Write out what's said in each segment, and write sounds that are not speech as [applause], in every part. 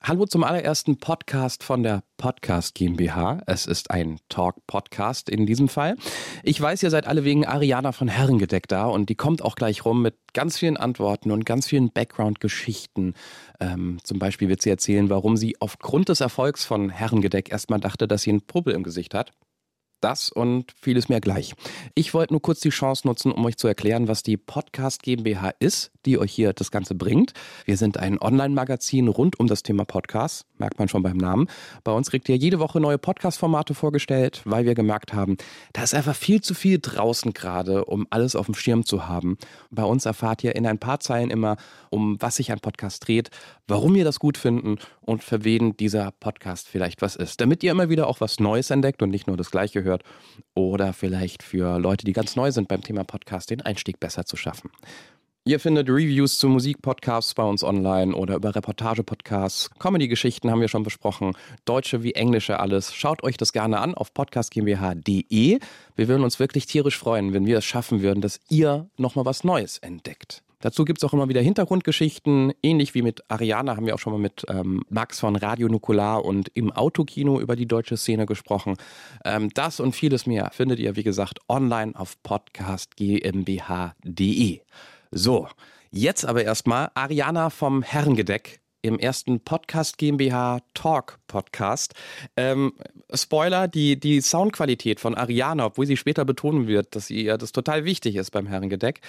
Hallo zum allerersten Podcast von der Podcast GmbH. Es ist ein Talk-Podcast in diesem Fall. Ich weiß, ihr seid alle wegen Ariana von Herrengedeck da und die kommt auch gleich rum mit ganz vielen Antworten und ganz vielen Background-Geschichten. Ähm, zum Beispiel wird sie erzählen, warum sie aufgrund des Erfolgs von Herrengedeck erstmal dachte, dass sie einen Puppel im Gesicht hat. Das und vieles mehr gleich. Ich wollte nur kurz die Chance nutzen, um euch zu erklären, was die Podcast GmbH ist, die euch hier das Ganze bringt. Wir sind ein Online-Magazin rund um das Thema Podcast, merkt man schon beim Namen. Bei uns kriegt ihr jede Woche neue Podcast-Formate vorgestellt, weil wir gemerkt haben, da ist einfach viel zu viel draußen gerade, um alles auf dem Schirm zu haben. Bei uns erfahrt ihr in ein paar Zeilen immer, um was sich ein Podcast dreht, warum wir das gut finden und für wen dieser Podcast vielleicht was ist. Damit ihr immer wieder auch was Neues entdeckt und nicht nur das Gleiche hört oder vielleicht für Leute, die ganz neu sind beim Thema Podcast, den Einstieg besser zu schaffen. Ihr findet Reviews zu Musikpodcasts bei uns online oder über Reportage-Podcasts. Comedy-Geschichten haben wir schon besprochen. Deutsche wie englische alles. Schaut euch das gerne an auf podcastgmbh.de. Wir würden uns wirklich tierisch freuen, wenn wir es schaffen würden, dass ihr nochmal was Neues entdeckt. Dazu gibt es auch immer wieder Hintergrundgeschichten. Ähnlich wie mit Ariana haben wir auch schon mal mit ähm, Max von Radio Nukular und im Autokino über die deutsche Szene gesprochen. Ähm, das und vieles mehr findet ihr, wie gesagt, online auf podcastgmbh.de. So, jetzt aber erstmal Ariana vom Herrengedeck im ersten Podcast GmbH Talk Podcast. Ähm, Spoiler, die, die Soundqualität von Ariana, obwohl sie später betonen wird, dass ihr das total wichtig ist beim Herrengedeck,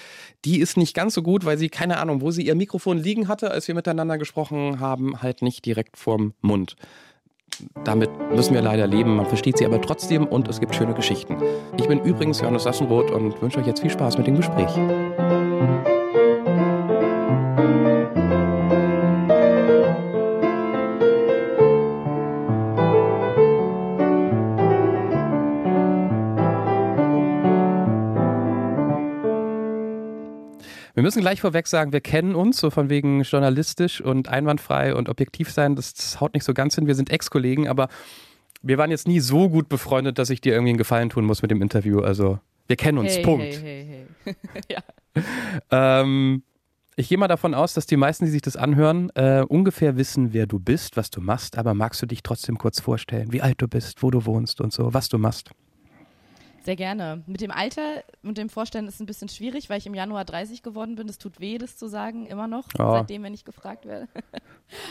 die ist nicht ganz so gut, weil sie keine Ahnung, wo sie ihr Mikrofon liegen hatte, als wir miteinander gesprochen haben, halt nicht direkt vorm Mund. Damit müssen wir leider leben. Man versteht sie aber trotzdem und es gibt schöne Geschichten. Ich bin übrigens Johannes Sassenroth und wünsche euch jetzt viel Spaß mit dem Gespräch. Müssen gleich vorweg sagen, wir kennen uns, so von wegen journalistisch und einwandfrei und objektiv sein. Das, das haut nicht so ganz hin. Wir sind Ex-Kollegen, aber wir waren jetzt nie so gut befreundet, dass ich dir irgendwie einen Gefallen tun muss mit dem Interview. Also, wir kennen uns, hey, Punkt. Hey, hey, hey. [laughs] ja. Ähm, ich gehe mal davon aus, dass die meisten, die sich das anhören, äh, ungefähr wissen, wer du bist, was du machst. Aber magst du dich trotzdem kurz vorstellen, wie alt du bist, wo du wohnst und so, was du machst? Sehr gerne. Mit dem Alter und dem Vorstellen ist es ein bisschen schwierig, weil ich im Januar 30 geworden bin. Es tut weh, das zu sagen, immer noch, Oh. seitdem, wenn ich gefragt werde. [laughs]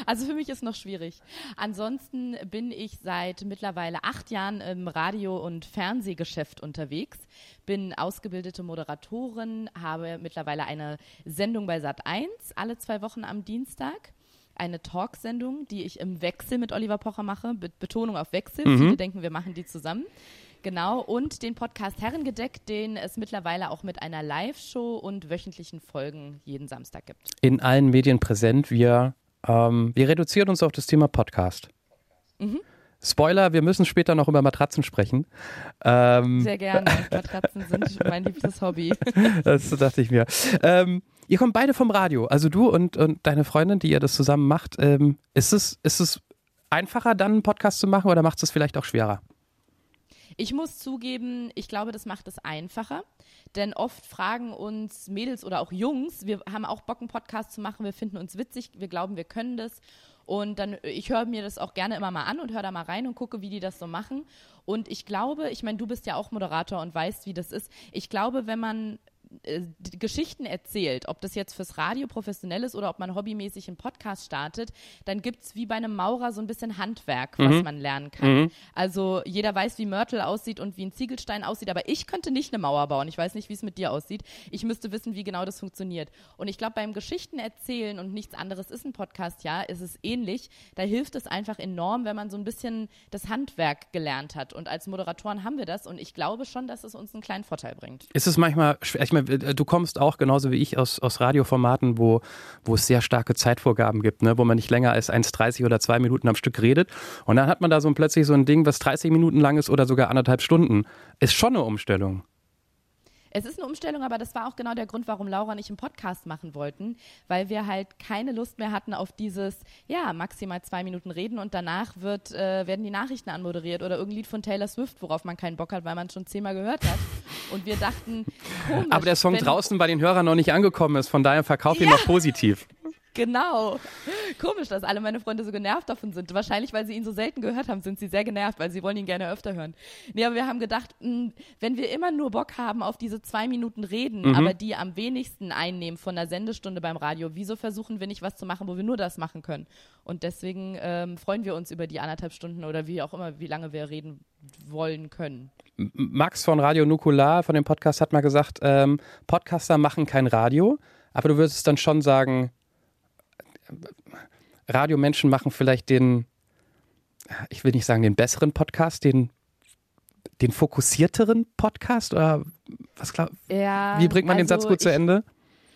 Also für mich ist noch schwierig. Ansonsten bin ich seit mittlerweile acht Jahren im Radio- und Fernsehgeschäft unterwegs, bin ausgebildete Moderatorin, habe mittlerweile eine Sendung bei Sat1 alle zwei Wochen am Dienstag. Eine Talksendung, die ich im Wechsel mit Oliver Pocher mache. Be Betonung auf Wechsel. Viele denken, wir machen die zusammen. Genau, und den Podcast Herrengedeck, den es mittlerweile auch mit einer Live-Show und wöchentlichen Folgen jeden Samstag gibt. In allen Medien präsent. Wir, ähm, wir reduzieren uns auf das Thema Podcast. Spoiler, wir müssen später noch über Matratzen sprechen. Ähm, Sehr gerne. [laughs] Matratzen sind mein liebstes Hobby. [laughs] Das dachte ich mir. Ähm, ihr kommt beide vom Radio, also du und, und deine Freundin, die ihr das zusammen macht. Ähm, ist, es, ist es einfacher, dann einen Podcast zu machen oder macht es vielleicht auch schwerer? Ich muss zugeben, ich glaube, das macht es einfacher. Denn oft fragen uns Mädels oder auch Jungs, wir haben auch Bock, einen Podcast zu machen, wir finden uns witzig, wir glauben, wir können das. Und dann, ich höre mir das auch gerne immer mal an und höre da mal rein und gucke, wie die das so machen. Und ich glaube, ich meine, du bist ja auch Moderator und weißt, wie das ist. Ich glaube, wenn man äh, Geschichten erzählt, ob das jetzt fürs Radio professionell ist oder ob man hobbymäßig einen Podcast startet, dann gibt es wie bei einem Maurer so ein bisschen Handwerk, was man lernen kann. Also jeder weiß, wie Mörtel aussieht und wie ein Ziegelstein aussieht, aber ich könnte nicht eine Mauer bauen. Ich weiß nicht, wie es mit dir aussieht. Ich müsste wissen, wie genau das funktioniert. Und ich glaube, beim Geschichten erzählen und nichts anderes ist ein Podcast, ja, ist es ähnlich. Da hilft es einfach enorm, wenn man so ein bisschen das Handwerk gelernt hat. Und als Moderatoren haben wir das und ich glaube schon, dass es uns einen kleinen Vorteil bringt. Ist es manchmal schwer? Ich meine, du kommst auch genauso wie ich aus, aus Radioformaten, wo, wo es sehr starke Zeitvorgaben gibt, ne? wo man nicht länger als 1,30 oder zwei Minuten am Stück redet. Und dann hat man da so plötzlich so ein Ding, was 30 Minuten lang ist oder sogar anderthalb Stunden. Ist schon eine Umstellung. Es ist eine Umstellung, aber das war auch genau der Grund, warum Laura und ich einen Podcast machen wollten, weil wir halt keine Lust mehr hatten auf dieses, ja, maximal zwei Minuten reden und danach wird, äh, werden die Nachrichten anmoderiert oder irgendein Lied von Taylor Swift, worauf man keinen Bock hat, weil man es schon zehnmal gehört hat. Und wir dachten, komisch. [laughs] Aber der Song draußen bei den Hörern noch nicht angekommen ist, von daher verkauf ihn noch positiv. Genau. Komisch, dass alle meine Freunde so genervt davon sind. Wahrscheinlich, weil sie ihn so selten gehört haben, sind sie sehr genervt, weil sie wollen ihn gerne öfter hören. Nee, aber wir haben gedacht, mh, hm, wenn wir immer nur Bock haben auf diese zwei Minuten Reden, mhm. aber die am wenigsten einnehmen von einer Sendestunde beim Radio, wieso versuchen wir nicht was zu machen, wo wir nur das machen können? Und deswegen ähm, freuen wir uns über die anderthalb Stunden oder wie auch immer, wie lange wir reden wollen können. Max von Radio Nukular von dem Podcast hat mal gesagt, ähm, Podcaster machen kein Radio, aber du würdest dann schon sagen, Radiomenschen machen vielleicht den, ich will nicht sagen den besseren Podcast, den, den fokussierteren Podcast oder was glaub, ja, wie bringt man also den Satz gut ich, zu Ende?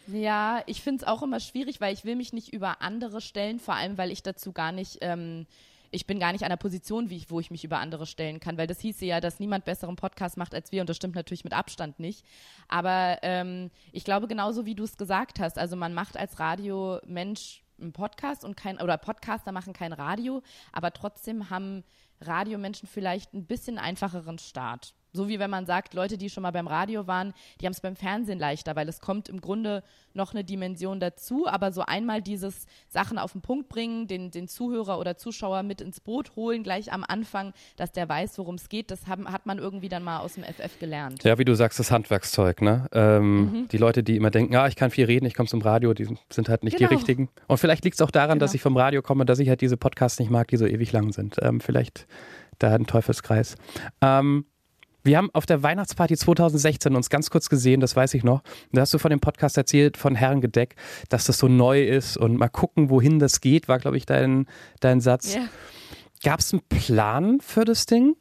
Ja, ich finde es auch immer schwierig, weil ich will mich nicht über andere stellen, vor allem weil ich dazu gar nicht ähm, ich bin gar nicht an der Position, ich, wo ich mich über andere stellen kann, weil das hieße ja, dass niemand besseren Podcast macht als wir und das stimmt natürlich mit Abstand nicht. Aber ähm, ich glaube genauso, wie du es gesagt hast, also man macht als Radiomensch einen Podcast und kein, oder Podcaster machen kein Radio, aber trotzdem haben Radiomenschen vielleicht ein bisschen einfacheren Start. So wie wenn man sagt, Leute, die schon mal beim Radio waren, die haben es beim Fernsehen leichter, weil es kommt im Grunde noch eine Dimension dazu, aber so einmal dieses Sachen auf den Punkt bringen, den, den Zuhörer oder Zuschauer mit ins Boot holen, gleich am Anfang, dass der weiß, worum es geht, das haben, hat man irgendwie dann mal aus dem FF gelernt. Ja, wie du sagst, das Handwerkszeug, ne? Ähm, mhm. Die Leute, die immer denken, ja, ich kann viel reden, ich komme zum Radio, die sind halt nicht genau. die richtigen. Und vielleicht liegt es auch daran, genau. dass ich vom Radio komme, dass ich halt diese Podcasts nicht mag, die so ewig lang sind. Ähm, vielleicht da ein Teufelskreis. Ähm, wir haben auf der Weihnachtsparty 2016 uns ganz kurz gesehen, das weiß ich noch. Da hast du von dem Podcast erzählt, von Herrengedeck, dass das so neu ist und mal gucken, wohin das geht, war, glaube ich, dein, dein Satz. Ja. Gab es einen Plan für das Ding?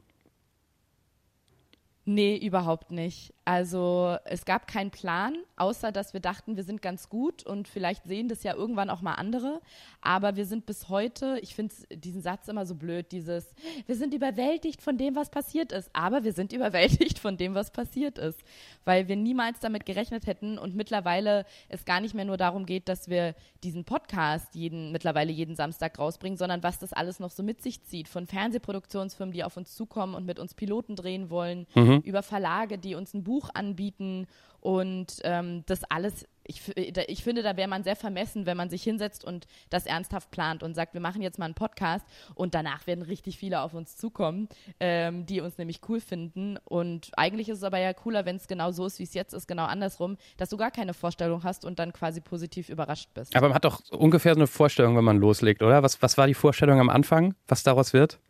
Nee, überhaupt nicht. Also es gab keinen Plan, außer dass wir dachten, wir sind ganz gut und vielleicht sehen das ja irgendwann auch mal andere. Aber wir sind bis heute, ich finde diesen Satz immer so blöd, dieses, wir sind überwältigt von dem, was passiert ist. Aber wir sind [laughs] überwältigt von dem, was passiert ist. Weil wir niemals damit gerechnet hätten und mittlerweile es gar nicht mehr nur darum geht, dass wir diesen Podcast jeden, mittlerweile jeden Samstag rausbringen, sondern was das alles noch so mit sich zieht. Von Fernsehproduktionsfirmen, die auf uns zukommen und mit uns Piloten drehen wollen, mhm. Über Verlage, die uns ein Buch anbieten und ähm, das alles, ich, ich finde, da wäre man sehr vermessen, wenn man sich hinsetzt und das ernsthaft plant und sagt, wir machen jetzt mal einen Podcast und danach werden richtig viele auf uns zukommen, ähm, die uns nämlich cool finden. Und eigentlich ist es aber ja cooler, wenn es genau so ist, wie es jetzt ist, genau andersrum, dass du gar keine Vorstellung hast und dann quasi positiv überrascht bist. Aber man hat doch ungefähr so eine Vorstellung, wenn man loslegt, oder? Was, was war die Vorstellung am Anfang, was daraus wird?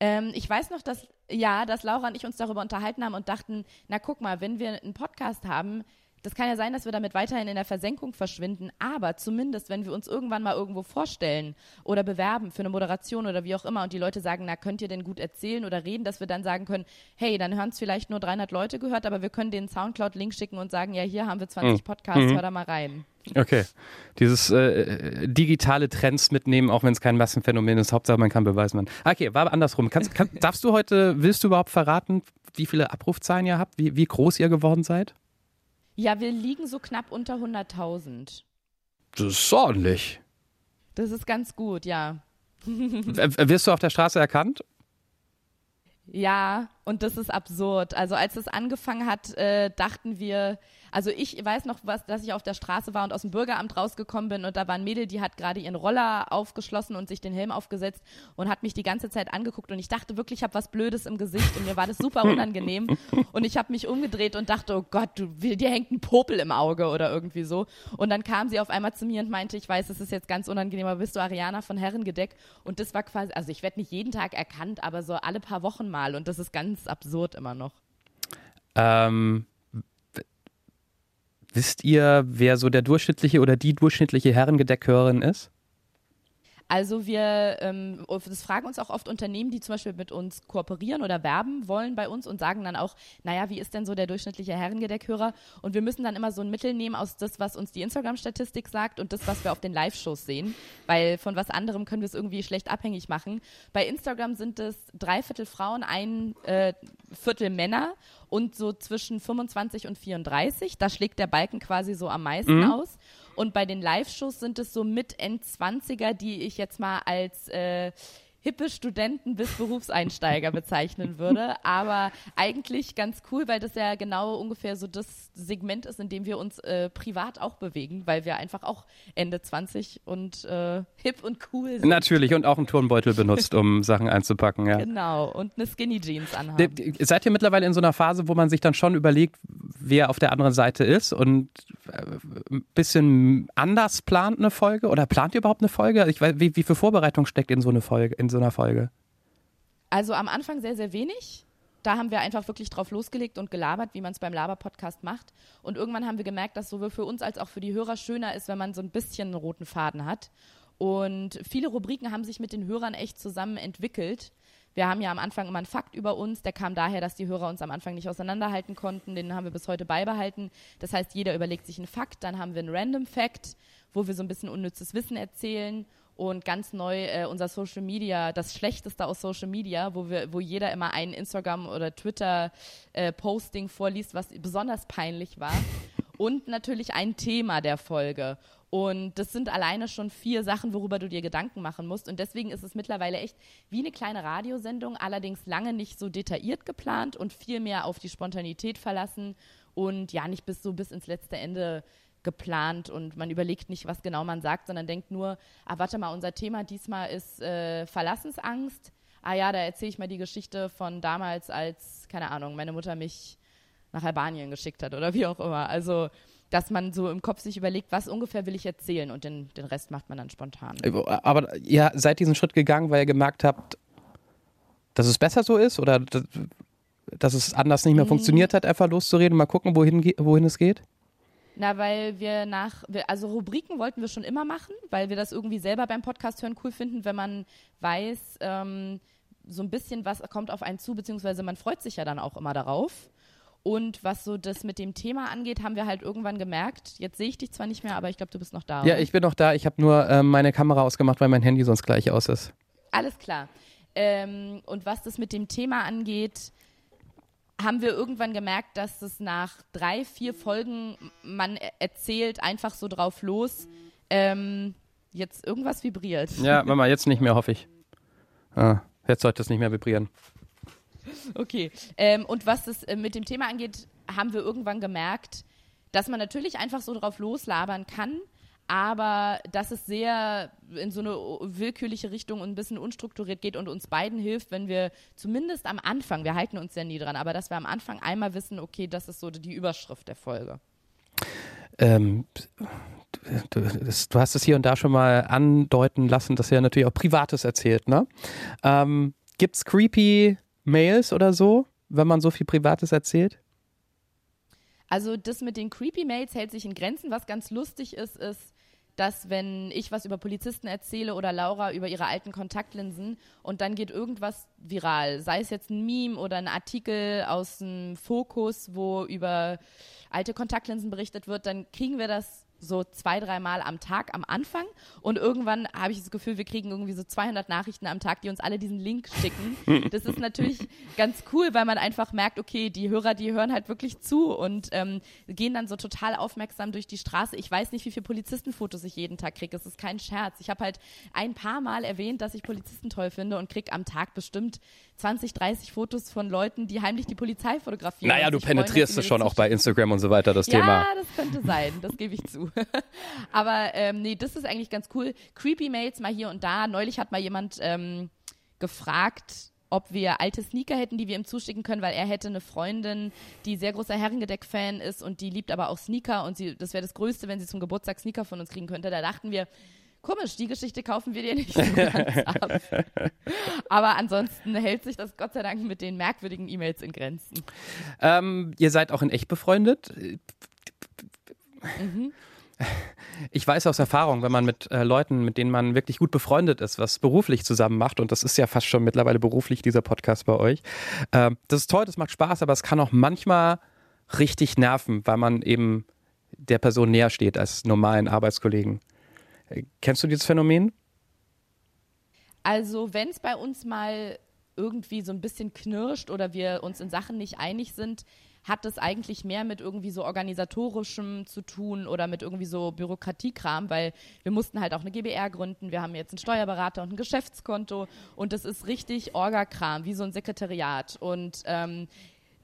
Ähm, ich weiß noch, dass ja, dass Laura und ich uns darüber unterhalten haben und dachten, na guck mal, wenn wir einen Podcast haben, das kann ja sein, dass wir damit weiterhin in der Versenkung verschwinden, aber zumindest, wenn wir uns irgendwann mal irgendwo vorstellen oder bewerben für eine Moderation oder wie auch immer und die Leute sagen, na, könnt ihr denn gut erzählen oder reden, dass wir dann sagen können, hey, dann hören es vielleicht nur 300 Leute gehört, aber wir können den Soundcloud-Link schicken und sagen, ja, hier haben wir 20 mhm. Podcasts, mhm. hör da mal rein. Okay. Dieses äh, digitale Trends mitnehmen, auch wenn es kein Massenphänomen ist, Hauptsache man kann beweisen. Man. Okay, war andersrum. Kannst, kann, [laughs] darfst du heute, willst du überhaupt verraten, wie viele Abrufzahlen ihr habt, wie, wie groß ihr geworden seid? Ja, wir liegen so knapp unter 100.000. Das ist ordentlich. Das ist ganz gut, ja. Wirst du auf der Straße erkannt? Ja, und das ist absurd. Also als es angefangen hat, äh, dachten wir, also ich weiß noch, was, dass ich auf der Straße war und aus dem Bürgeramt rausgekommen bin und da war ein Mädel, die hat gerade ihren Roller aufgeschlossen und sich den Helm aufgesetzt und hat mich die ganze Zeit angeguckt und ich dachte wirklich, ich habe was Blödes im Gesicht und mir war das super unangenehm. [laughs] Und ich habe mich umgedreht und dachte, oh Gott, du, dir hängt ein Popel im Auge oder irgendwie so. Und dann kam sie auf einmal zu mir und meinte, ich weiß, es ist jetzt ganz unangenehm, aber bist du Ariana von Herrengedeck? Und das war quasi, also ich werde nicht jeden Tag erkannt, aber so alle paar Wochen mal. Und das ist ganz absurd immer noch. Ähm, Wisst ihr, wer so der durchschnittliche oder die durchschnittliche Herrengedeckhörerin ist? Also wir, ähm, das fragen uns auch oft Unternehmen, die zum Beispiel mit uns kooperieren oder werben wollen bei uns und sagen dann auch, naja, wie ist denn so der durchschnittliche Herrengedeckhörer? Und wir müssen dann immer so ein Mittel nehmen aus das, was uns die Instagram-Statistik sagt und das, was wir auf den Live-Shows sehen, weil von was anderem können wir es irgendwie schlecht abhängig machen. Bei Instagram sind es drei Viertel Frauen, ein äh, Viertel Männer und so zwischen 25 und 34. Da schlägt der Balken quasi so am meisten mhm. aus. Und bei den Live-Shows sind es so mit Endzwanziger, die ich jetzt mal als äh, hippe Studenten bis Berufseinsteiger bezeichnen würde. Aber eigentlich ganz cool, weil das ja genau ungefähr so das Segment ist, in dem wir uns äh, privat auch bewegen, weil wir einfach auch Ende 20 und äh, hip und cool sind. Natürlich und auch einen Turnbeutel benutzt, um [laughs] Sachen einzupacken, ja. Genau, und eine Skinny Jeans anhaben. Seid ihr mittlerweile in so einer Phase, wo man sich dann schon überlegt, wer auf der anderen Seite ist und äh, ein bisschen anders plant eine Folge? Oder plant ihr überhaupt eine Folge? Ich weiß, wie, wie viel Vorbereitung steckt in so eine Folge, in so einer Folge? Also am Anfang sehr, sehr wenig. Da haben wir einfach wirklich drauf losgelegt und gelabert, wie man es beim Laber-Podcast macht. Und irgendwann haben wir gemerkt, dass sowohl für uns als auch für die Hörer schöner ist, wenn man so ein bisschen einen roten Faden hat. Und viele Rubriken haben sich mit den Hörern echt zusammen entwickelt. Wir haben ja am Anfang immer einen Fakt über uns, der kam daher, dass die Hörer uns am Anfang nicht auseinanderhalten konnten, den haben wir bis heute beibehalten. Das heißt, jeder überlegt sich einen Fakt, dann haben wir einen Random Fact, wo wir so ein bisschen unnützes Wissen erzählen und ganz neu äh, unser Social Media, das Schlechteste aus Social Media, wo wir, wo jeder immer ein Instagram oder Twitter äh, Posting vorliest, was besonders peinlich war [laughs] und natürlich ein Thema der Folge. Und das sind alleine schon vier Sachen, worüber du dir Gedanken machen musst. Und deswegen ist es mittlerweile echt wie eine kleine Radiosendung, allerdings lange nicht so detailliert geplant und viel mehr auf die Spontanität verlassen und ja nicht bis so bis ins letzte Ende geplant und man überlegt nicht, was genau man sagt, sondern denkt nur, ah, warte mal, unser Thema diesmal ist äh, Verlassensangst. Ah ja, da erzähle ich mal die Geschichte von damals, als, keine Ahnung, meine Mutter mich nach Albanien geschickt hat oder wie auch immer. Also dass man so im Kopf sich überlegt, was ungefähr will ich erzählen und den, den Rest macht man dann spontan. Äh, aber ihr seid diesen Schritt gegangen, weil ihr gemerkt habt, dass es besser so ist oder dass es anders nicht mehr mhm. funktioniert hat, einfach loszureden, mal gucken, wohin, wohin es geht? Na, weil wir nach, also Rubriken wollten wir schon immer machen, weil wir das irgendwie selber beim Podcast hören cool finden, wenn man weiß, ähm, so ein bisschen was kommt auf einen zu, beziehungsweise man freut sich ja dann auch immer darauf. Und was so das mit dem Thema angeht, haben wir halt irgendwann gemerkt, jetzt sehe ich dich zwar nicht mehr, aber ich glaube, du bist noch da. Ja, oder? ich bin noch da. Ich habe nur äh, meine Kamera ausgemacht, weil mein Handy sonst gleich aus ist. Alles klar. Ähm, und was das mit dem Thema angeht, haben wir irgendwann gemerkt, dass es nach drei, vier Folgen man e-, erzählt einfach so drauf los. Ähm, jetzt irgendwas vibriert. Ja, Mama, jetzt nicht mehr, hoffe ich. Ah, jetzt sollte es nicht mehr vibrieren. Okay. Ähm, und was das äh, mit dem Thema angeht, haben wir irgendwann gemerkt, dass man natürlich einfach so drauf loslabern kann, aber dass es sehr in so eine willkürliche Richtung und ein bisschen unstrukturiert geht und uns beiden hilft, wenn wir zumindest am Anfang, wir halten uns ja nie dran, aber dass wir am Anfang einmal wissen, okay, das ist so die Überschrift der Folge. Ähm, du, das, du, hast es hier und da schon mal andeuten lassen, dass er natürlich auch Privates erzählt, ne? Ähm, gibt's creepy Mails oder so, wenn man so viel Privates erzählt? Also das mit den Creepy Mails hält sich in Grenzen. Was ganz lustig ist, ist, dass wenn ich was über Polizisten erzähle oder Laura über ihre alten Kontaktlinsen und dann geht irgendwas viral, sei es jetzt ein Meme oder ein Artikel aus dem Fokus, wo über alte Kontaktlinsen berichtet wird, dann kriegen wir das so zwei, dreimal am Tag am Anfang und irgendwann habe ich das Gefühl, wir kriegen irgendwie so 200 Nachrichten am Tag, die uns alle diesen Link schicken. [laughs] Das ist natürlich ganz cool, weil man einfach merkt, okay, die Hörer, die hören halt wirklich zu und ähm, gehen dann so total aufmerksam durch die Straße. Ich weiß nicht, wie viele Polizistenfotos ich jeden Tag kriege. Es ist kein Scherz. Ich habe halt ein paar Mal erwähnt, dass ich Polizisten toll finde und kriege am Tag bestimmt 20, 30 Fotos von Leuten, die heimlich die Polizei fotografieren. Naja, du penetrierst es schon auch bei Instagram und so weiter, das ja, Thema. Ja, das könnte sein, das gebe ich zu. [laughs] Aber ähm, nee, das ist eigentlich ganz cool. Creepy Mails mal hier und da. Neulich hat mal jemand ähm, gefragt, ob wir alte Sneaker hätten, die wir ihm zuschicken können, weil er hätte eine Freundin, die sehr großer Herrengedeck-Fan ist und die liebt aber auch Sneaker und sie, das wäre das Größte, wenn sie zum Geburtstag Sneaker von uns kriegen könnte. Da dachten wir, Komisch, die Geschichte kaufen wir dir nicht so ganz ab. [laughs] Aber ansonsten hält sich das Gott sei Dank mit den merkwürdigen E-Mails in Grenzen. Ähm, ihr seid auch in echt befreundet. Mhm. Ich weiß aus Erfahrung, wenn man mit äh, Leuten, mit denen man wirklich gut befreundet ist, was beruflich zusammen macht, und das ist ja fast schon mittlerweile beruflich, dieser Podcast bei euch, äh, das ist toll, das macht Spaß, aber es kann auch manchmal richtig nerven, weil man eben der Person näher steht als normalen Arbeitskollegen. Kennst du dieses Phänomen? Also, wenn es bei uns mal irgendwie so ein bisschen knirscht oder wir uns in Sachen nicht einig sind, hat es eigentlich mehr mit irgendwie so organisatorischem zu tun oder mit irgendwie so Bürokratiekram, weil wir mussten halt auch eine GBR gründen, wir haben jetzt einen Steuerberater und ein Geschäftskonto und das ist richtig Orgakram, wie so ein Sekretariat. Und ähm,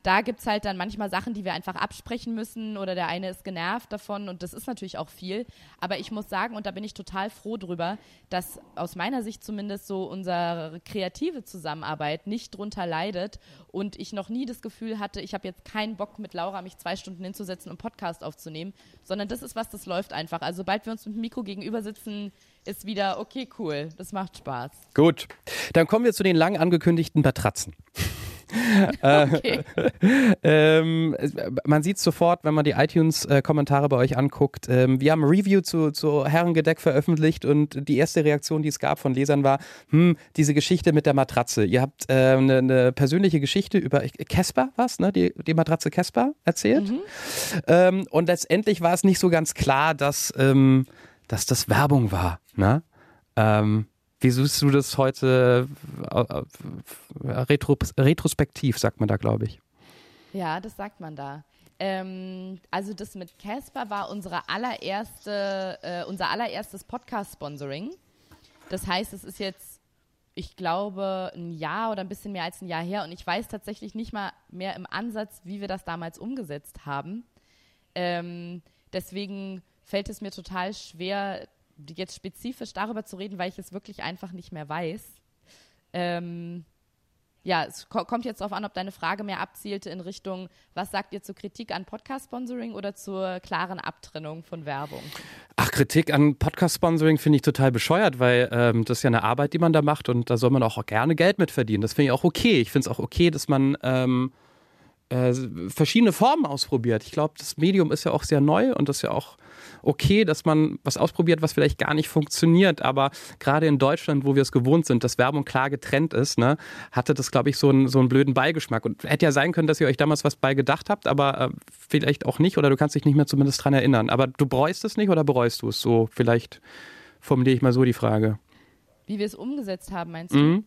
da gibt es halt dann manchmal Sachen, die wir einfach absprechen müssen oder der eine ist genervt davon und das ist natürlich auch viel. Aber ich muss sagen, und da bin ich total froh drüber, dass aus meiner Sicht zumindest so unsere kreative Zusammenarbeit nicht drunter leidet und ich noch nie das Gefühl hatte, ich habe jetzt keinen Bock mit Laura mich zwei Stunden hinzusetzen und Podcast aufzunehmen, sondern das ist was, das läuft einfach. Also sobald wir uns mit dem Mikro gegenüber sitzen, ist wieder okay, cool, das macht Spaß. Gut, dann kommen wir zu den lang angekündigten Matratzen. [laughs] Okay. [laughs] ähm, man sieht sofort, wenn man die iTunes-Kommentare bei euch anguckt. Ähm, wir haben ein Review zu, zu Herrengedeck veröffentlicht und die erste Reaktion, die es gab von Lesern war, hm, diese Geschichte mit der Matratze. Ihr habt äh, eine, eine, persönliche Geschichte über Casper, was, ne? Die, die Matratze Casper erzählt. Mhm. Ähm, und letztendlich war es nicht so ganz klar, dass, ähm, dass das Werbung war. Ne? Ähm, wie siehst du das heute äh, äh, retro, retrospektiv, sagt man da, glaube ich? Ja, das sagt man da. Ähm, also das mit Casper war unsere allererste, äh, unser allererstes Podcast-Sponsoring. Das heißt, es ist jetzt, ich glaube, ein Jahr oder ein bisschen mehr als ein Jahr her und ich weiß tatsächlich nicht mal mehr im Ansatz, wie wir das damals umgesetzt haben. Ähm, deswegen fällt es mir total schwer, jetzt spezifisch darüber zu reden, weil ich es wirklich einfach nicht mehr weiß. Ähm, ja, es ko kommt jetzt darauf an, ob deine Frage mehr abzielte in Richtung, was sagt ihr zur Kritik an Podcast-Sponsoring oder zur klaren Abtrennung von Werbung? Ach, Kritik an Podcast-Sponsoring finde ich total bescheuert, weil ähm, das ist ja eine Arbeit, die man da macht und da soll man auch gerne Geld mit verdienen. Das finde ich auch okay. Ich finde es auch okay, dass man ähm, äh, verschiedene Formen ausprobiert. Ich glaube, das Medium ist ja auch sehr neu und das ist ja auch okay, dass man was ausprobiert, was vielleicht gar nicht funktioniert. Aber gerade in Deutschland, wo wir es gewohnt sind, dass Werbung klar getrennt ist, ne, hatte das, glaube ich, so einen, so einen blöden Beigeschmack. Und hätte ja sein können, dass ihr euch damals was bei gedacht habt, aber äh, vielleicht auch nicht oder du kannst dich nicht mehr zumindest dran erinnern. Aber du bereust es nicht oder bereust du es? So, vielleicht formuliere ich mal so die Frage. Wie wir es umgesetzt haben, meinst du? Mhm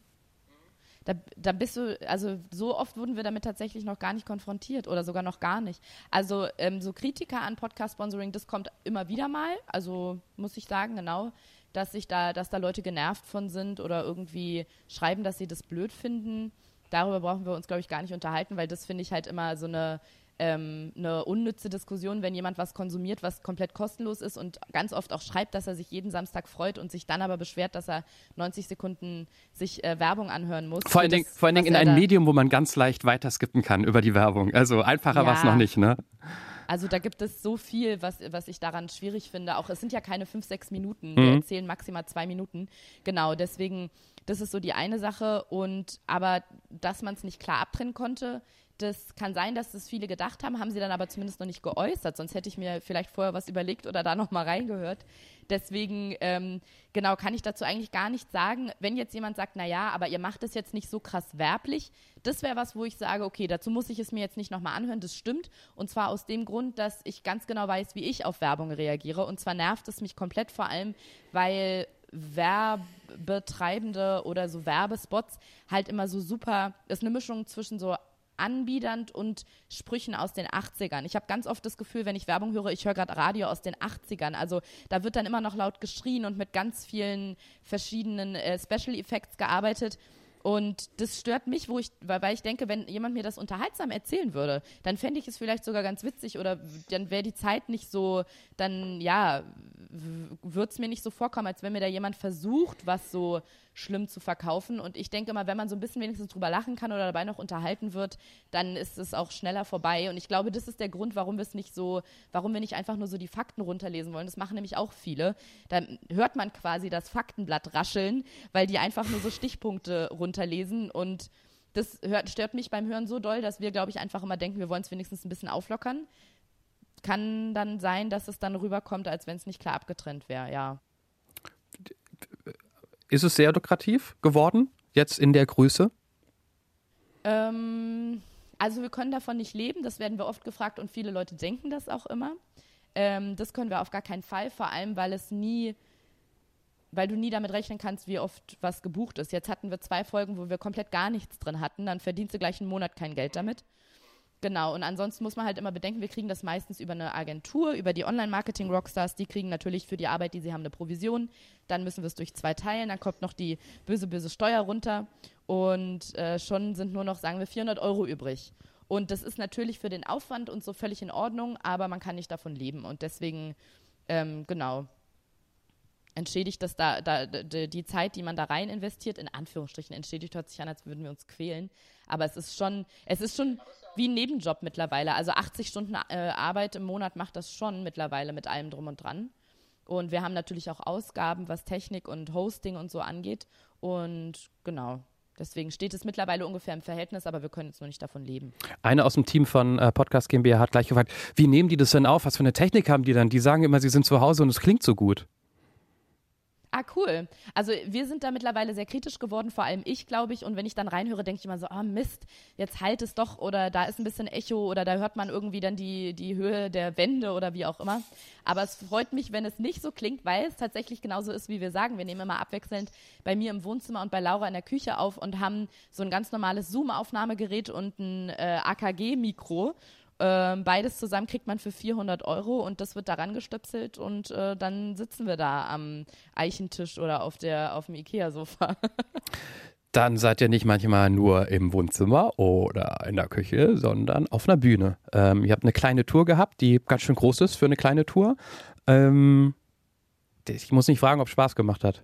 da, da bist du, also so oft wurden wir damit tatsächlich noch gar nicht konfrontiert oder sogar noch gar nicht. Also ähm, so Kritiker an Podcast-Sponsoring, das kommt immer wieder mal, also muss ich sagen, genau, dass sich da, dass da Leute genervt von sind oder irgendwie schreiben, dass sie das blöd finden. Darüber brauchen wir uns, glaube ich, gar nicht unterhalten, weil das finde ich halt immer so eine ähm, eine unnütze Diskussion, wenn jemand was konsumiert, was komplett kostenlos ist und ganz oft auch schreibt, dass er sich jeden Samstag freut und sich dann aber beschwert, dass er 90 Sekunden sich äh, Werbung anhören muss. Vor allen Dingen, vor allen Dingen in einem Medium, wo man ganz leicht weiterskippen kann über die Werbung. Also einfacher ja. war es noch nicht, ne? Also da gibt es so viel, was, was ich daran schwierig finde. Auch es sind ja keine fünf, sechs Minuten. Wir mhm. erzählen maximal zwei Minuten. Genau, deswegen, das ist so die eine Sache. Und aber dass man es nicht klar abtrennen konnte, das kann sein, dass das viele gedacht haben, haben sie dann aber zumindest noch nicht geäußert. Sonst hätte ich mir vielleicht vorher was überlegt oder da noch mal reingehört. Deswegen, ähm, genau, kann ich dazu eigentlich gar nichts sagen. Wenn jetzt jemand sagt, na ja, aber ihr macht es jetzt nicht so krass werblich, das wäre was, wo ich sage, okay, dazu muss ich es mir jetzt nicht noch mal anhören. Das stimmt. Und zwar aus dem Grund, dass ich ganz genau weiß, wie ich auf Werbung reagiere. Und zwar nervt es mich komplett vor allem, weil Werbetreibende oder so Werbespots halt immer so super, das ist eine Mischung zwischen so anbiedernd und Sprüchen aus den 80ern. Ich habe ganz oft das Gefühl, wenn ich Werbung höre, ich höre gerade Radio aus den 80ern. Also da wird dann immer noch laut geschrien und mit ganz vielen verschiedenen äh, Special Effects gearbeitet. Und das stört mich, wo ich, weil, ich denke, wenn jemand mir das unterhaltsam erzählen würde, dann fände ich es vielleicht sogar ganz witzig oder dann wäre die Zeit nicht so, dann ja, würde es mir nicht so vorkommen, als wenn mir da jemand versucht, was so schlimm zu verkaufen. Und ich denke mal, wenn man so ein bisschen wenigstens drüber lachen kann oder dabei noch unterhalten wird, dann ist es auch schneller vorbei. Und ich glaube, das ist der Grund, warum wir es nicht so, warum wir nicht einfach nur so die Fakten runterlesen wollen. Das machen nämlich auch viele. Dann hört man quasi das Faktenblatt rascheln, weil die einfach nur so Stichpunkte runterlesen und das hört, stört mich beim Hören so doll, dass wir, glaube ich, einfach immer denken, wir wollen es wenigstens ein bisschen auflockern kann dann sein, dass es dann rüberkommt, als wenn es nicht klar abgetrennt wäre, ja. Ist es sehr lukrativ geworden, jetzt in der Größe? Ähm, also wir können davon nicht leben, das werden wir oft gefragt und viele Leute denken das auch immer. Ähm, das können wir auf gar keinen Fall, vor allem weil es nie, weil du nie damit rechnen kannst, wie oft was gebucht ist. Jetzt hatten wir zwei Folgen, wo wir komplett gar nichts drin hatten, dann verdienst du gleich einen Monat kein Geld damit. Genau, und ansonsten muss man halt immer bedenken, wir kriegen das meistens über eine Agentur, über die Online-Marketing-Rockstars, die kriegen natürlich für die Arbeit, die sie haben, eine Provision. Dann müssen wir es durch zwei teilen, dann kommt noch die böse, böse Steuer runter und äh, schon sind nur noch, sagen wir, 400 Euro übrig. Und das ist natürlich für den Aufwand und so völlig in Ordnung, aber man kann nicht davon leben. Und deswegen, ähm, genau, entschädigt das da, da, die Zeit, die man da rein investiert, in Anführungsstrichen entschädigt, hört sich an, als würden wir uns quälen. Aber es ist schon, es ist schon wie ein Nebenjob mittlerweile. Also 80 Stunden äh, Arbeit im Monat macht das schon mittlerweile mit allem drum und dran. Und wir haben natürlich auch Ausgaben, was Technik und Hosting und so angeht. Und genau, Deswegen steht es mittlerweile ungefähr im Verhältnis, aber wir können jetzt nur nicht davon leben. Eine aus dem Team von äh, Podcast GmbH hat gleich gefragt, wie nehmen die das denn auf? Was für eine Technik haben die dann? Die sagen immer, sie sind zu Hause und es klingt so gut. Ah, cool. Also wir sind da mittlerweile sehr kritisch geworden, vor allem ich, glaube ich. Und wenn ich dann reinhöre, denke ich immer so, oh Mist, jetzt halt es doch oder da ist ein bisschen Echo oder da hört man irgendwie dann die, die Höhe der Wände oder wie auch immer. Aber es freut mich, wenn es nicht so klingt, weil es tatsächlich genauso ist, wie wir sagen. Wir nehmen immer abwechselnd bei mir im Wohnzimmer und bei Laura in der Küche auf und haben so ein ganz normales Zoom-Aufnahmegerät und ein äh, AKG-Mikro ähm, beides zusammen kriegt man für 400 Euro und das wird daran gestöpselt und äh, dann sitzen wir da am Eichentisch oder auf, der, auf dem Ikea-Sofa. [laughs] dann seid ihr nicht manchmal nur im Wohnzimmer oder in der Küche, sondern auf einer Bühne. Ähm, ihr habt eine kleine Tour gehabt, die ganz schön groß ist für eine kleine Tour. Ähm, ich muss nicht fragen, ob Spaß gemacht hat.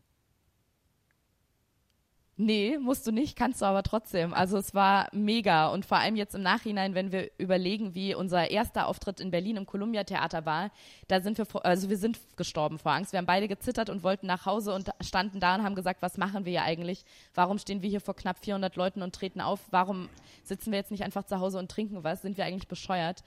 Nee, musst du nicht, kannst du aber trotzdem. Also es war mega und vor allem jetzt im Nachhinein, wenn wir überlegen, wie unser erster Auftritt in Berlin im Columbia Theater war, da sind wir, also wir sind gestorben vor Angst. Wir haben beide gezittert und wollten nach Hause und standen da und haben gesagt, was machen wir hier eigentlich? Warum stehen wir hier vor knapp 400 Leuten und treten auf? Warum sitzen wir jetzt nicht einfach zu Hause und trinken was? Sind wir eigentlich bescheuert?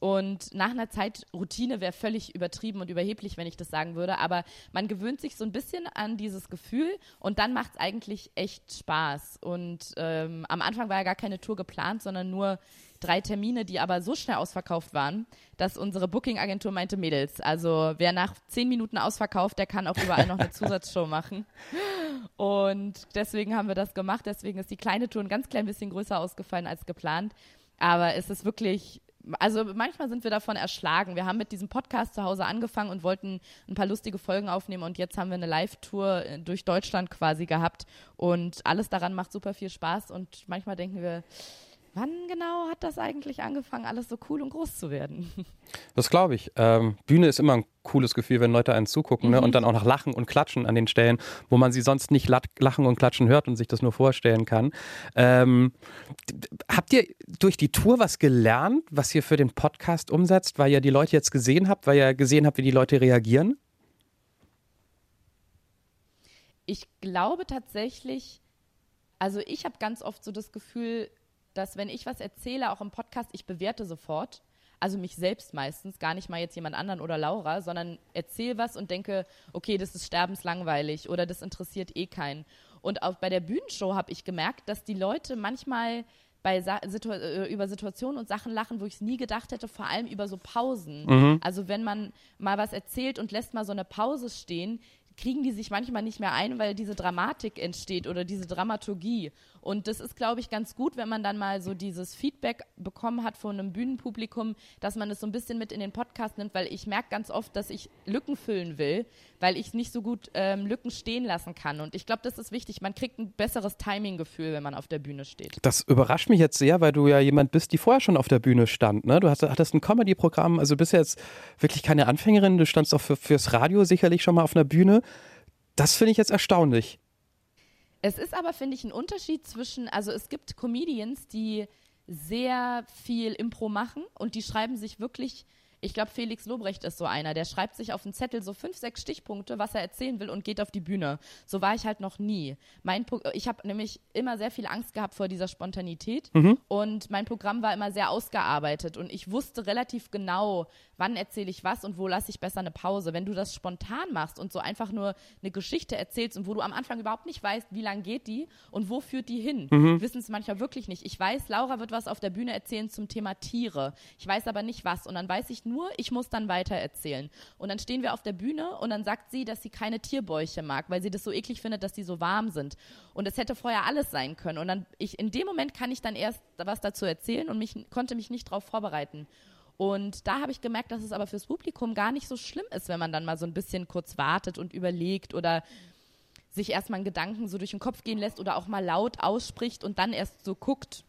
Und nach einer Zeit, Routine wäre völlig übertrieben und überheblich, wenn ich das sagen würde, aber man gewöhnt sich so ein bisschen an dieses Gefühl und dann macht es eigentlich echt Spaß. Und ähm, am Anfang war ja gar keine Tour geplant, sondern nur drei Termine, die aber so schnell ausverkauft waren, dass unsere Booking-Agentur meinte, Mädels, also wer nach zehn Minuten ausverkauft, der kann auch überall noch eine [laughs] Zusatzshow machen. Und deswegen haben wir das gemacht. Deswegen ist die kleine Tour ein ganz klein bisschen größer ausgefallen als geplant. Aber es ist wirklich also manchmal sind wir davon erschlagen. Wir haben mit diesem Podcast zu Hause angefangen und wollten ein paar lustige Folgen aufnehmen und jetzt haben wir eine Live-Tour äh, durch Deutschland quasi gehabt und alles daran macht super viel Spaß und manchmal denken wir, wann genau hat das eigentlich angefangen, alles so cool und groß zu werden? [laughs] Das glaube ich. Ähm, Bühne ist immer ein cooles Gefühl, wenn Leute einen zugucken mhm. ne? und dann auch noch lachen und klatschen an den Stellen, wo man sie sonst nicht lachen und klatschen hört und sich das nur vorstellen kann. Ähm, habt ihr durch die Tour was gelernt, was ihr für den Podcast umsetzt, weil ihr die Leute jetzt gesehen habt, weil ihr gesehen habt, wie die Leute reagieren? Ich glaube tatsächlich, also ich habe ganz oft so das Gefühl, dass wenn ich was erzähle, auch im Podcast, ich bewerte sofort. Also mich selbst meistens, gar nicht mal jetzt jemand anderen oder Laura, sondern erzähle was und denke, okay, das ist sterbenslangweilig oder das interessiert eh keinen. Und auch bei der Bühnenshow habe ich gemerkt, dass die Leute manchmal bei Sa Situ äh, über Situationen und Sachen lachen, wo ich es nie gedacht hätte, vor allem über so Pausen. Mhm. Also wenn man mal was erzählt und lässt mal so eine Pause stehen, kriegen die sich manchmal nicht mehr ein, weil diese Dramatik entsteht oder diese Dramaturgie. Und das ist, glaube ich, ganz gut, wenn man dann mal so dieses Feedback bekommen hat von einem Bühnenpublikum, dass man das so ein bisschen mit in den Podcast nimmt, weil ich merke ganz oft, dass ich Lücken füllen will, weil ich nicht so gut ähm, Lücken stehen lassen kann. Und ich glaube, das ist wichtig. Man kriegt ein besseres Timing-Gefühl, wenn man auf der Bühne steht. Das überrascht mich jetzt sehr, weil du ja jemand bist, die vorher schon auf der Bühne stand. Ne? Du hast, hattest ein Comedy-Programm, also bist jetzt wirklich keine Anfängerin. Du standst auch für, fürs Radio sicherlich schon mal auf einer Bühne. Das finde ich jetzt erstaunlich. Es ist aber, finde ich, ein Unterschied zwischen, also es gibt Comedians, die sehr viel Impro machen und die schreiben sich wirklich ich glaube, Felix Lobrecht ist so einer, der schreibt sich auf einen Zettel so fünf, sechs Stichpunkte, was er erzählen will und geht auf die Bühne. So war ich halt noch nie. Mein ich habe nämlich immer sehr viel Angst gehabt vor dieser Spontanität mhm. und mein Programm war immer sehr ausgearbeitet und ich wusste relativ genau, wann erzähle ich was und wo lasse ich besser eine Pause. Wenn du das spontan machst und so einfach nur eine Geschichte erzählst und wo du am Anfang überhaupt nicht weißt, wie lang geht die und wo führt die hin, mhm. wissen es manchmal wirklich nicht. Ich weiß, Laura wird was auf der Bühne erzählen zum Thema Tiere. Ich weiß aber nicht was und dann weiß ich nur, ich muss dann weiter erzählen. Und dann stehen wir auf der Bühne und dann sagt sie, dass sie keine Tierbäuche mag, weil sie das so eklig findet, dass die so warm sind. Und es hätte vorher alles sein können. Und dann, ich, in dem Moment kann ich dann erst was dazu erzählen und mich, konnte mich nicht darauf vorbereiten. Und da habe ich gemerkt, dass es aber fürs Publikum gar nicht so schlimm ist, wenn man dann mal so ein bisschen kurz wartet und überlegt oder sich erstmal einen Gedanken so durch den Kopf gehen lässt oder auch mal laut ausspricht und dann erst so guckt,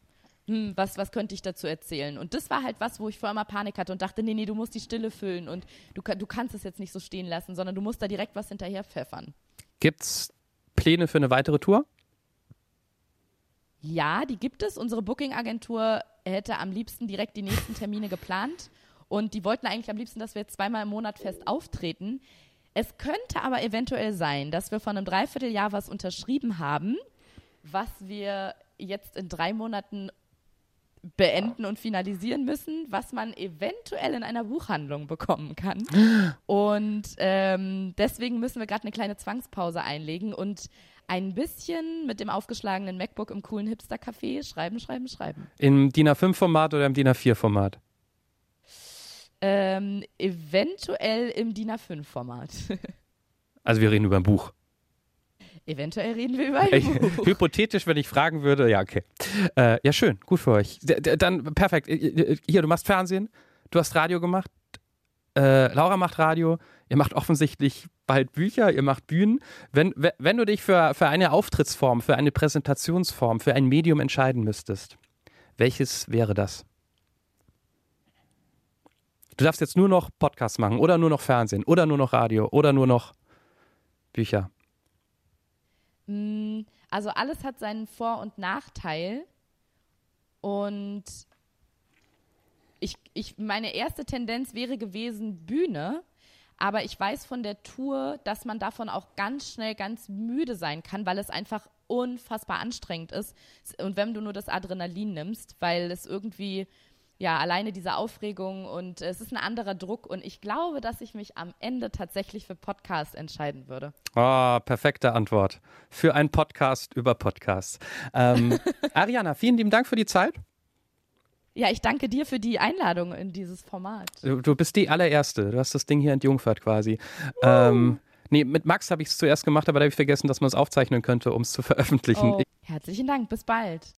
hm, was, was könnte ich dazu erzählen? Und das war halt was, wo ich vorher mal Panik hatte und dachte, nee, nee, du musst die Stille füllen und du, du kannst es jetzt nicht so stehen lassen, sondern du musst da direkt was hinterher pfeffern. Gibt's Pläne für eine weitere Tour? Ja, die gibt es. Unsere Booking-Agentur hätte am liebsten direkt die nächsten Termine geplant. Und die wollten eigentlich am liebsten, dass wir zweimal im Monat fest auftreten. Es könnte aber eventuell sein, dass wir vor einem Dreivierteljahr was unterschrieben haben, was wir jetzt in drei Monaten beenden und finalisieren müssen, was man eventuell in einer Buchhandlung bekommen kann. [gasps] Und ähm, deswegen müssen wir gerade eine kleine Zwangspause einlegen und ein bisschen mit dem aufgeschlagenen MacBook im coolen Hipster-Café schreiben, schreiben, schreiben. Im DIN A5-Format oder im DIN A4-Format? Ähm, eventuell im DIN A5-Format. [laughs] also wir reden über ein Buch. Eventuell reden wir über ein Buch. [laughs] Hypothetisch, wenn ich fragen würde, ja, okay. Äh, ja, schön, gut für euch. Dann perfekt. Hier, du machst Fernsehen, du hast Radio gemacht, äh, Laura macht Radio, ihr macht offensichtlich bald Bücher, ihr macht Bühnen. Wenn, wenn du dich für, für eine Auftrittsform, für eine Präsentationsform, für ein Medium entscheiden müsstest, welches wäre das? Du darfst jetzt nur noch Podcasts machen oder nur noch Fernsehen oder nur noch Radio oder nur noch Bücher. Mm, also alles hat seinen Vor- und Nachteil. Und ich, ich, meine erste Tendenz wäre gewesen Bühne, aber ich weiß von der Tour, dass man davon auch ganz schnell ganz müde sein kann, weil es einfach unfassbar anstrengend ist. Und wenn du nur das Adrenalin nimmst, weil es irgendwie, ja, alleine diese Aufregung und es ist ein anderer Druck. Und ich glaube, dass ich mich am Ende tatsächlich für Podcast entscheiden würde. Oh, perfekte Antwort. Für einen Podcast über Podcasts. Ähm, [laughs] Ariana, vielen lieben Dank für die Zeit. Ja, ich danke dir für die Einladung in dieses Format. Du, du bist die allererste. Du hast das Ding hier entjungfert quasi. Uh. Ähm, nee, mit Max habe ich es zuerst gemacht, aber da habe ich vergessen, dass man es aufzeichnen könnte, um es zu veröffentlichen. Oh. Herzlichen Dank. Bis bald.